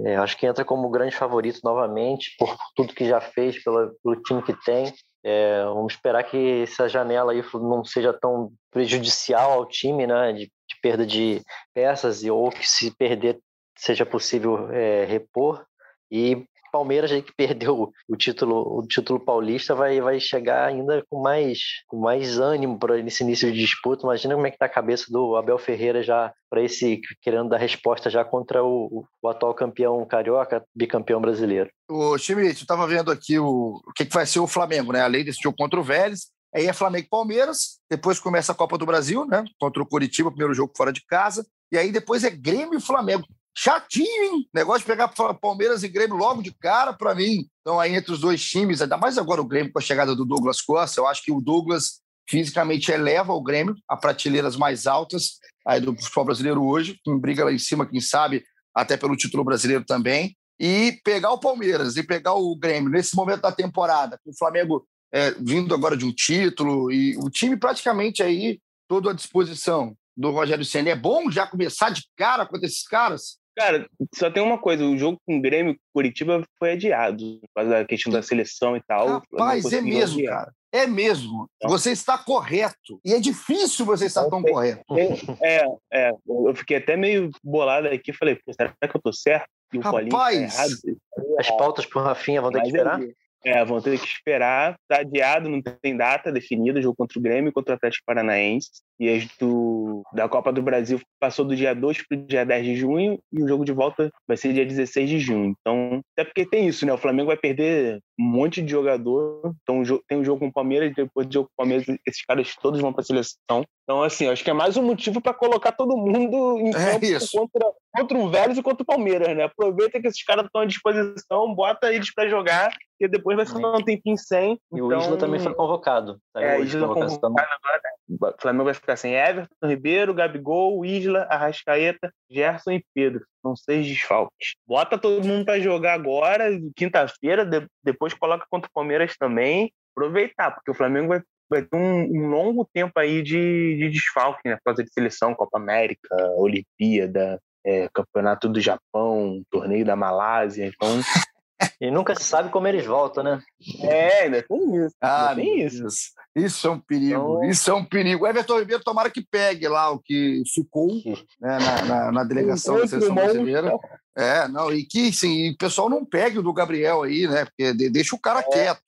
É, acho que entra como grande favorito novamente, por tudo que já fez, pela, pelo time que tem. É, vamos esperar que essa janela aí não seja tão prejudicial ao time, né? De, de perda de peças, e, ou que se perder seja possível é, repor. E Palmeiras aí que perdeu o título, o título paulista vai, vai chegar ainda com mais, com mais ânimo para esse início de disputa. Imagina como é que tá a cabeça do Abel Ferreira já para esse querendo dar resposta já contra o, o, atual campeão carioca, bicampeão brasileiro. O Schmidt, eu estava vendo aqui o, o que, que vai ser o Flamengo, né? Além desse jogo contra o Vélez, aí é Flamengo e Palmeiras, depois começa a Copa do Brasil, né? Contra o Curitiba, primeiro jogo fora de casa, e aí depois é Grêmio e Flamengo chatinho, hein? Negócio de pegar Palmeiras e Grêmio logo de cara, para mim. Então, aí entre os dois times, ainda mais agora o Grêmio com a chegada do Douglas Costa, eu acho que o Douglas fisicamente eleva o Grêmio a prateleiras mais altas aí do futebol brasileiro hoje, com briga lá em cima, quem sabe, até pelo título brasileiro também. E pegar o Palmeiras e pegar o Grêmio nesse momento da temporada, com o Flamengo é, vindo agora de um título e o time praticamente aí todo à disposição do Rogério Senna. É bom já começar de cara com esses caras? Cara, só tem uma coisa: o jogo com o Grêmio Curitiba foi adiado, por causa da questão da seleção e tal. Rapaz, é mesmo, adiar. cara. É mesmo. Então, você está correto. E é difícil você estar tão correto. É, é. Eu fiquei até meio bolado aqui. Falei, será que eu tô certo? E o Rapaz, tá As pautas pro Rafinha vão ter que esperar? É, vão ter que esperar. Tá adiado, não tem data definida. Jogo contra o Grêmio e contra o Atlético Paranaense. E as do, da Copa do Brasil passou do dia 2 para o dia 10 de junho. E o jogo de volta vai ser dia 16 de junho. Então, até porque tem isso, né? O Flamengo vai perder um monte de jogador. Então, tem um jogo com o Palmeiras, depois do jogo com o Palmeiras, esses caras todos vão para a seleção. Então, assim, acho que é mais um motivo para colocar todo mundo em É campo isso. contra, contra o Vélez e contra o Palmeiras, né? Aproveita que esses caras estão à disposição, bota eles para jogar, e depois vai ficar um tempinho sem. E o Então, Isla também foi convocado. Saiu É, hoje Isla convocado agora. O Flamengo vai ficar sem Everton, Ribeiro, Gabigol, Isla, Arrascaeta, Gerson e Pedro. São seis desfalques. Bota todo mundo para jogar agora, quinta-feira, de- depois coloca contra o Palmeiras também. Aproveitar, porque o Flamengo vai, vai ter um, um longo tempo aí de, de desfalque, né? Por causa de seleção, Copa América, Olimpíada, é, Campeonato do Japão, Torneio da Malásia. Então, E nunca se sabe como eles voltam, né? é, ainda tem isso. Ah, ainda tem isso. Deus. Isso é um perigo. Então- Isso é um perigo. O Everton Ribeiro, tomara que pegue lá o que ficou né, na, na- na delegação da seleção brasileira. É, não, e que sim, o pessoal não pegue o do Gabriel aí, né? Porque de- deixa o cara É. quieto.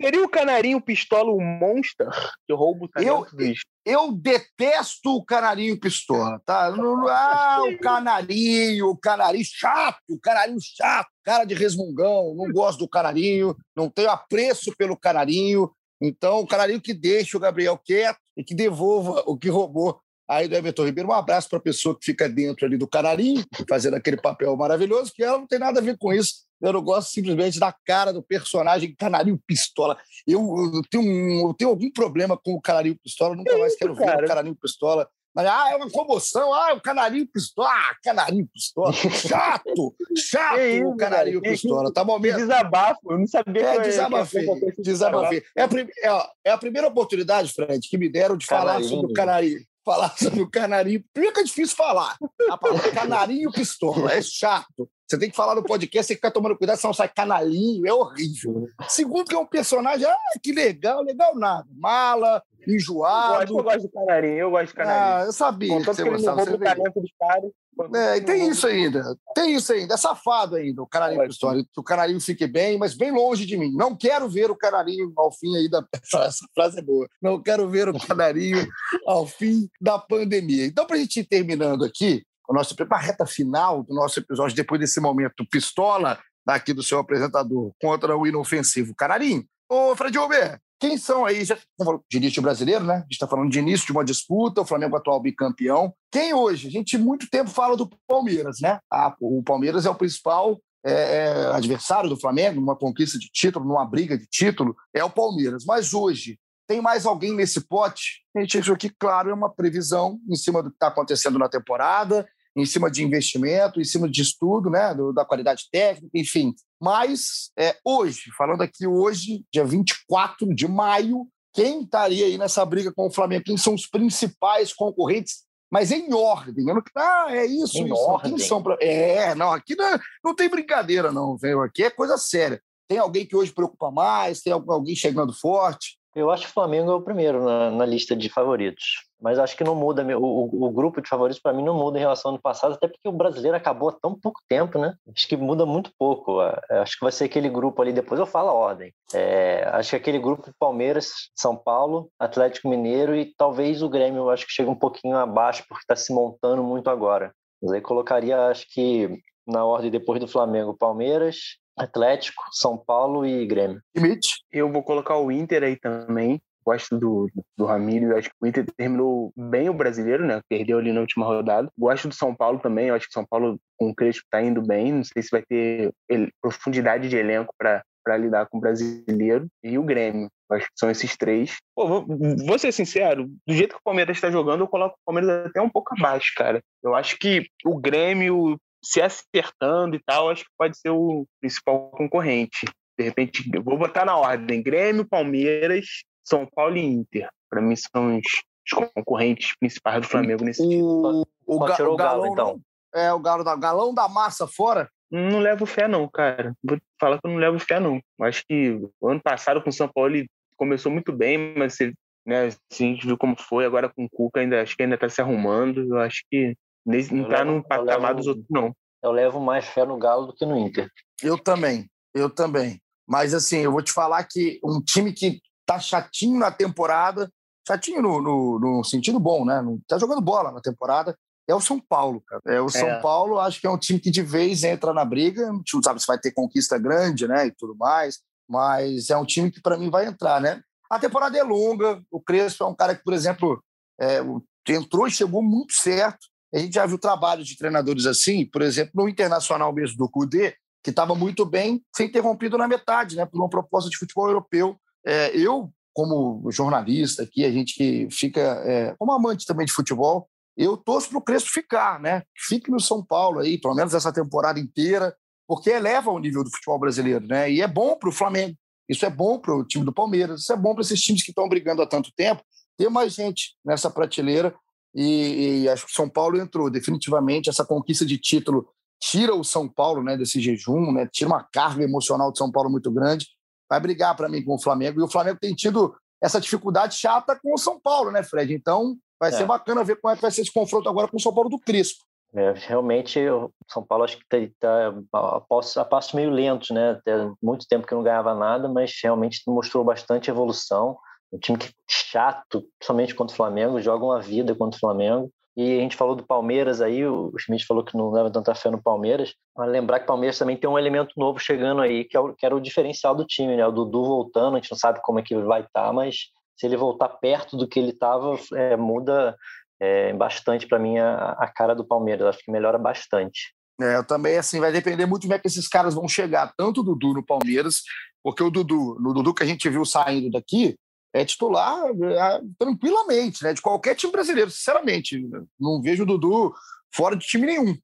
Seria o canarinho pistola o monster que rouba o talento Eu- dos... Eu detesto o canarinho pistola, tá? Ah, o canarinho, o canarinho chato, o canarinho chato, cara de resmungão, não gosto do canarinho, não tenho apreço pelo canarinho. Então, o canarinho que deixa o Gabriel quieto e que devolva o que roubou aí do Everton Ribeiro. Um abraço para a pessoa que fica dentro ali do canarinho, fazendo aquele papel maravilhoso, que ela não tem nada a ver com isso. Eu não gosto simplesmente da cara do personagem Canarinho Pistola. Eu, eu tenho, eu tenho algum problema com o Canarinho Pistola, nunca mais quero ver cara? o Canarinho Pistola. Ah, é uma comoção, ah, o Canarinho Pistola, ah, Canarinho Pistola, chato, chato Que isso, o Canarinho cara? Pistola, tá bom mesmo? desabafo, eu não sabia É, que desabafei, desabafei. É a, prim- é, é a primeira oportunidade, Fred, que me deram de falar Canarinho. sobre o canarinho. Falar sobre o canarinho. Primeiro que é difícil falar. A palavra canarinho pistola é chato. Você tem que falar no podcast, você ficar tomando cuidado, senão sai canalinho, é horrível. Segundo que é um personagem, ah, que legal, legal nada. Mala, Eu gosto, enjoado. eu gosto de canarinho, eu gosto de canarinho. Ah, eu sabia que você que não gostava. Você talento dos caras. É, e tem isso ainda. Tem isso ainda. É safado ainda, o canarinho Ótimo. pistola. Que o canarinho fique bem, mas bem longe de mim. Não quero ver o canarinho ao fim aí da. Essa, essa frase é boa. Não quero ver o canarinho ao fim da pandemia. Então, para a gente ir terminando aqui, o nosso, a reta final do nosso episódio, depois desse momento pistola aqui do seu apresentador contra o inofensivo canarinho. Ô, Fred Uber, quem são aí? Já tá falando de início brasileiro, né? A gente está falando de início de uma disputa, o Flamengo atual bicampeão. Quem hoje? A gente muito tempo fala do Palmeiras, né? Ah, o Palmeiras é o principal é, é, adversário do Flamengo numa conquista de título, numa briga de título, é o Palmeiras. Mas hoje, tem mais alguém nesse pote? A gente achou que, claro, é uma previsão em cima do que está acontecendo na temporada, em cima de investimento, em cima de estudo, né, do- da qualidade técnica, enfim. Mas é, hoje, falando aqui hoje, dia 24 de maio, quem estaria aí nessa briga com o Flamengo? Quem são os principais concorrentes? Mas em ordem. Eu não, ah, é isso, Em isso. Quem ordem? são pra- É, não, aqui não, não tem brincadeira, não, velho. Aqui é coisa séria. Tem alguém que hoje preocupa mais? Tem alguém chegando forte? Eu acho que o Flamengo é o primeiro na, na lista de favoritos. Mas acho que não muda. O, o, o grupo de favoritos, para mim, não muda em relação ao ano passado, até porque o brasileiro acabou há tão pouco tempo, né? Acho que muda muito pouco. É, Acho que vai ser aquele grupo ali, depois eu falo a ordem. É, acho que aquele grupo Palmeiras, São Paulo, Atlético Mineiro e talvez o Grêmio, eu acho que chega um pouquinho abaixo, porque está se montando muito agora. Mas aí colocaria, acho que na ordem depois do Flamengo, Palmeiras, Atlético, São Paulo e Grêmio. Limite? Eu vou colocar o Inter aí também. Gosto do, do Ramiro. Acho que o Inter terminou bem o brasileiro, né? Perdeu ali na última rodada. Gosto do São Paulo também. Eu acho que São Paulo com o Crespo tá indo bem. Não sei se vai ter profundidade de elenco para lidar com o brasileiro. E o Grêmio. Acho que são esses três. Pô, vou, vou ser sincero, do jeito que o Palmeiras está jogando, eu coloco o Palmeiras até um pouco abaixo, cara. Eu acho que o Grêmio se acertando e tal, acho que pode ser o principal concorrente. De repente, vou botar na ordem: Grêmio, Palmeiras, São Paulo e Inter. Para mim, são os, os concorrentes principais do Flamengo nesse time. O, o, Pode Ga- o Galo, Galão, então. É, o Galo da, Galão da Massa fora? Não levo fé, não, cara. Vou falar que eu não levo fé, não. Eu Acho que o ano passado com o São Paulo ele começou muito bem, mas se, né, se a gente viu como foi, agora com o Cuca, ainda, acho que ainda tá se arrumando. Eu acho que nesse, não Eu tá levo- no patamar levo- dos outros, não. Eu levo mais fé no Galo do que no Inter. Eu também, eu também. Mas, assim, eu vou te falar que um time que tá chatinho na temporada, chatinho no, no, no sentido bom, né? Não tá jogando bola na temporada, é o São Paulo, cara. É o São é. Paulo, acho que é um time que de vez entra na briga. Não sabe se vai ter conquista grande, né? E tudo mais. Mas é um time que, para mim, vai entrar, né? A temporada é longa. O Crespo é um cara que, por exemplo, é, entrou e chegou muito certo. A gente já viu trabalhos de treinadores assim, por exemplo, no Internacional mesmo do Cudê, que estava muito bem, foi interrompido na metade, né, por uma proposta de futebol europeu. É, eu, como jornalista aqui, a gente que fica é, como amante também de futebol, eu torço para o Crespo ficar, né? Fique no São Paulo aí, pelo menos essa temporada inteira, porque eleva o nível do futebol brasileiro, né? E é bom para o Flamengo, isso é bom para o time do Palmeiras, isso é bom para esses times que estão brigando há tanto tempo, ter mais gente nessa prateleira. E, e acho que o São Paulo entrou definitivamente. Essa conquista de título tira o São Paulo né, desse jejum, né? tira uma carga emocional de São Paulo muito grande. Vai brigar para mim com o Flamengo. E o Flamengo tem tido essa dificuldade chata com o São Paulo, né, Fred? Então vai é. ser bacana ver como é que vai ser esse confronto agora com o São Paulo do Crispo. É, realmente, o São Paulo acho que está tá a, passos, a passos meio lentos, né? Tem muito tempo que não ganhava nada, mas realmente mostrou bastante evolução. Um time que chato, somente contra o Flamengo, joga uma vida contra o Flamengo. E a gente falou do Palmeiras aí, o Schmidt falou que não leva tanta fé no Palmeiras. Mas lembrar que o Palmeiras também tem um elemento novo chegando aí, que, é o, que era o diferencial do time, né? O Dudu voltando, a gente não sabe como é que ele vai estar, tá, mas se ele voltar perto do que ele estava, é, muda é, bastante para mim a, a, cara do Palmeiras. Acho que melhora bastante. É, eu também, assim, vai depender muito de como é que esses caras vão chegar, tanto o Dudu no Palmeiras, porque o Dudu, no Dudu que a gente viu saindo daqui, é titular é, tranquilamente, né? De qualquer time brasileiro, sinceramente. Não vejo o Dudu fora de time nenhum.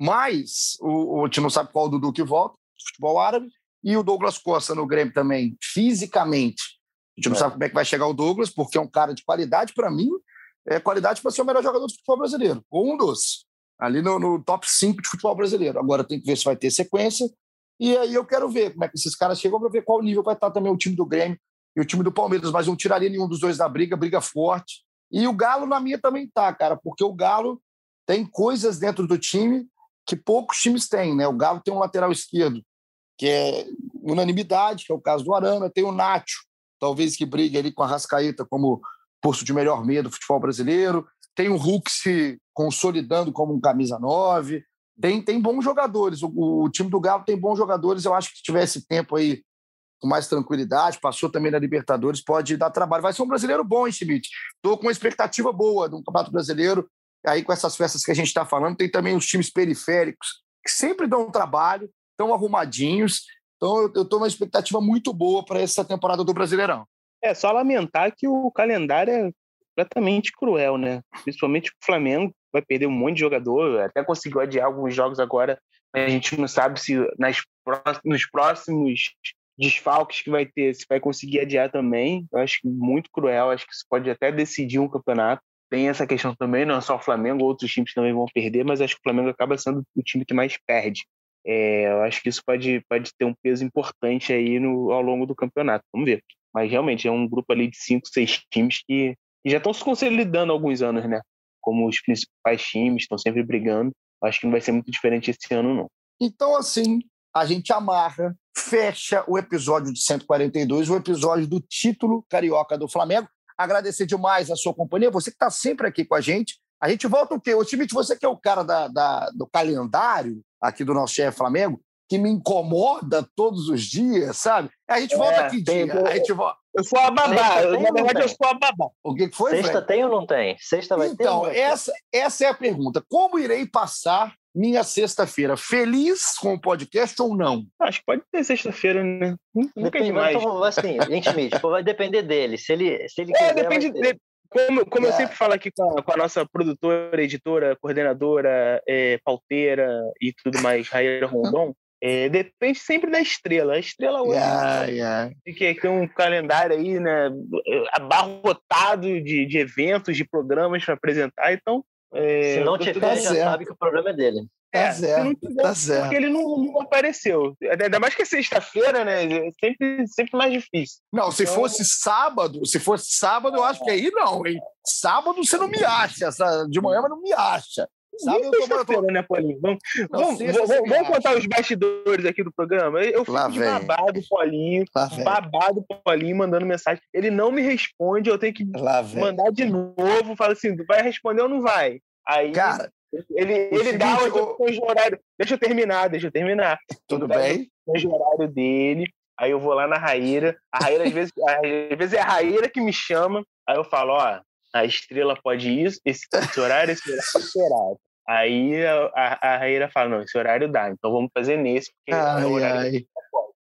Mas o, o, a gente não sabe qual o Dudu que volta, futebol árabe, e o Douglas Costa no Grêmio também, fisicamente. A gente não é. sabe como é que vai chegar o Douglas, porque é um cara de qualidade, para mim, é qualidade para ser o melhor jogador do futebol brasileiro, ou um dos, ali no, no, top 5 de futebol brasileiro. Agora tem que ver se vai ter sequência, e aí eu quero ver como é que esses caras chegam para ver qual nível vai estar também o time do Grêmio e o time do Palmeiras, mas não tiraria nenhum dos dois da briga, briga forte. E o Galo, na minha, também tá, cara, porque o Galo tem coisas dentro do time que poucos times têm, né? O Galo tem um lateral esquerdo, que é unanimidade, que é o caso do Arana, tem o Nacho, talvez que brigue ali com a Rascaeta como posto de melhor meia do futebol brasileiro. Tem o Hulk se consolidando como um camisa 9. Tem, tem bons jogadores. O, o, time do Galo tem bons jogadores. Eu acho que se tivesse tempo aí com mais tranquilidade, passou também na Libertadores, pode dar trabalho. Vai ser um brasileiro bom, hein, Schmidt? Estou com uma expectativa boa do Campeonato Brasileiro. Aí, com essas festas que a gente está falando, tem também os times periféricos, que sempre dão um trabalho, estão arrumadinhos. Então, eu estou uma expectativa muito boa para essa temporada do Brasileirão. É só lamentar que o calendário é completamente cruel, né? Principalmente o Flamengo vai perder um monte de jogador, até conseguiu adiar alguns jogos agora, mas a gente não sabe se nas, nos próximos desfalques que vai ter, se vai conseguir adiar também. Eu acho muito cruel, acho que isso pode até decidir um campeonato. Tem essa questão também, não é só o Flamengo, outros times também vão perder, mas acho que o Flamengo acaba sendo o time que mais perde. É, eu acho que isso pode, pode ter um peso importante aí no, ao longo do campeonato. Vamos ver. Mas realmente é um grupo ali de cinco, seis times que, que já estão se consolidando há alguns anos, né? Como os principais times, estão sempre brigando. Acho que não vai ser muito diferente esse ano, não. Então, assim, a gente amarra, fecha o episódio de 142, o episódio do título carioca do Flamengo. Agradecer demais a sua companhia, você que está sempre aqui com a gente. A gente volta o quê? O time de você que é o cara da, da, do calendário aqui do nosso chefe Flamengo, que me incomoda todos os dias, sabe? A gente volta é, aqui tem, dia. A gente volta. Eu sou a babá. Eu, na verdade, eu sou a babá. O que foi, Sexta Fred? tem ou não tem? Sexta vai então, ter? Então, essa, essa é a pergunta. Como irei passar minha sexta-feira? Feliz com o podcast ou não? Acho que pode ter sexta-feira, né? Nunca é demais. Então, assim, gente, tipo, vai depender dele. Se ele, se ele é, quiser, depende dele. Como, como é. eu sempre falo aqui com a, com a, nossa produtora, editora, coordenadora, é, pauteira e tudo mais, Raíra Rondon, é, depende sempre da estrela. A estrela hoje yeah, yeah. Que tem um calendário aí, né, abarrotado de, de eventos, de programas para apresentar. Então, é, se não tiver, já certo. sabe que o problema é dele. Tá é, tiver, tá certo. Porque ele não, não, apareceu. Ainda mais que é sexta-feira, né? É sempre, sempre mais difícil. Não, se então... fosse sábado, se fosse sábado, eu acho que aí não, hein? Sábado você não me acha. De manhã, mas não me acha. Sábado eu tô falando, né, Paulinho? Vamos, não, vamos, vamos, vamos contar os bastidores aqui do programa. Eu fico Lá de vem. babado, Paulinho. babado, Paulinho, mandando mensagem. Ele não me responde, eu tenho que mandar de novo. Fala assim, vai responder ou não vai? Aí, Cara, ele, ele dá o horário. Deixa eu terminar, deixa eu terminar. Tudo bem? O horário dele. Aí eu vou lá na Raíra. A Raíra, às vezes, às vezes é a Raíra que me chama. Aí eu falo, ó, a estrela pode ir, esse, esse horário, esse horário, esse horário. Aí a, a, a Raíra fala, não, esse horário dá, então vamos fazer nesse, porque ai, é o horário ai.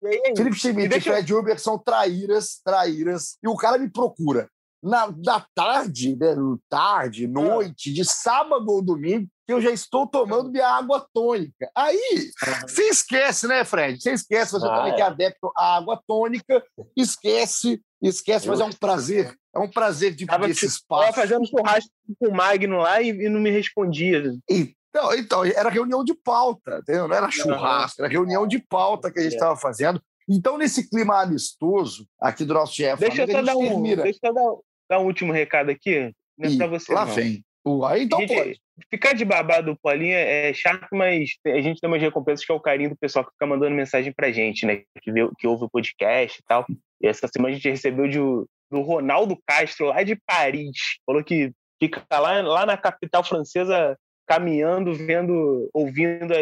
E aí, Felipe Schmidt e Fred Uber são traíras, traíras, e o cara me procura na, na tarde, né, tarde, ah. noite, de sábado ou domingo, que eu já estou tomando minha água tônica. Aí, você esquece, né, Fred? Você esquece, você ah, também é. que é adepto à água tônica, esquece, esquece, mas é um prazer, é um prazer de Tava, esse espaço. Estava fazendo churrasco com o Magno lá e, e não me respondia. Então, então, era reunião de pauta, entendeu? não era churrasco, era reunião de pauta que a gente estava é. fazendo. Então, nesse clima amistoso aqui do nosso chefe, deixa eu um, deixa eu dar um último recado aqui. Não é para você. Lá não. vem. Aí então gente, pode. Ficar de babado do Paulinho é chato, mas a gente tem umas recompensas que é o carinho do pessoal que fica mandando mensagem pra gente, né? Que, vê, que ouve o podcast e tal. E essa semana a gente recebeu de, do Ronaldo Castro, lá de Paris. Falou que fica lá, lá na capital francesa caminhando, vendo, ouvindo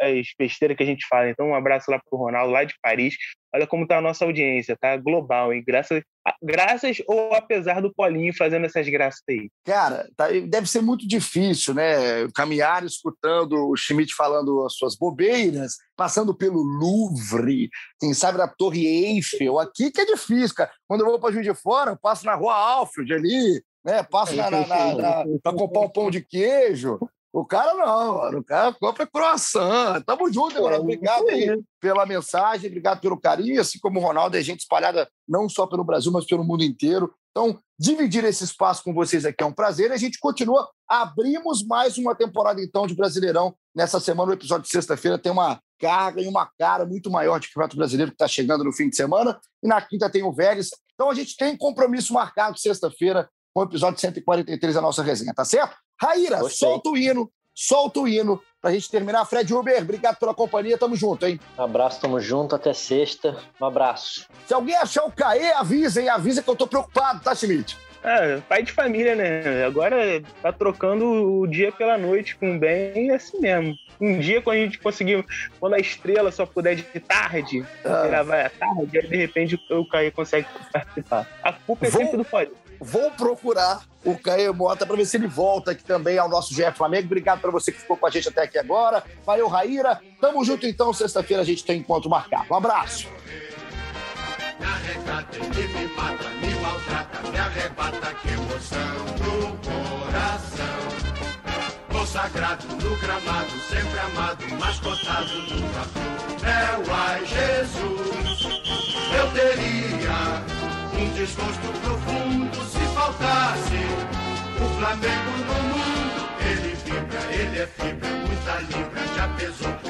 as besteiras que a gente fala. Então, um abraço lá pro Ronaldo, lá de Paris. Olha como tá a nossa audiência, tá? Global, hein? Graças, graças ou apesar do Paulinho fazendo essas graças aí. Cara, tá, deve ser muito difícil, né? Caminhar escutando o Schmidt falando as suas bobeiras, passando pelo Louvre, quem sabe na Torre Eiffel. Aqui que é difícil, cara. Quando eu vou para Juiz de Fora, eu passo na Rua Alfred ali, né? Passo na, na, na, na para comprar um pão de queijo. O cara não, mano. O cara compra croissant. Tamo junto, agora. Obrigado aí pela mensagem, obrigado pelo carinho. Assim como o Ronaldo, é gente espalhada não só pelo Brasil, mas pelo mundo inteiro. Então, dividir esse espaço com vocês aqui é um prazer. A gente continua. Abrimos mais uma temporada, então, de Brasileirão. Nessa semana, o episódio de sexta-feira tem uma carga e uma cara muito maior de Campeonato Brasileiro que está chegando no fim de semana. E na quinta tem o Vélez. Então, a gente tem compromisso marcado sexta-feira com o episódio 143 da nossa resenha, tá certo? Raíra, Gostei. solta o hino, solta o hino pra gente terminar. Fred Uber, obrigado pela companhia, tamo junto, hein? Um abraço, tamo junto, até sexta. Um abraço. Se alguém achar o Caê, avisa, hein? Avisa que eu tô preocupado, tá, Schmidt? É, pai de família, né? Agora tá trocando o dia pela noite com o bem, é assim mesmo. Um dia, quando a gente conseguir, quando a estrela só puder de tarde, ah. gravar à tarde, aí de repente o Caê consegue participar. A culpa é Vou... sempre do pai. Vou procurar o Caio Mota para ver se ele volta aqui também ao nosso GF Flamengo. Obrigado para você que ficou com a gente até aqui agora. Valeu, Raíra. Tamo junto então. Sexta-feira a gente tem encontro marcado. Um abraço. Me arrecata, ele me mata, me maltrata, me arrebata, que emoção no coração. Consagrado no gramado, sempre amado, mascotado. É o ai Jesus, eu teria um desgosto profundo se faltasse o Flamengo no mundo. Ele vibra, ele é fibra, muita libra, já pesou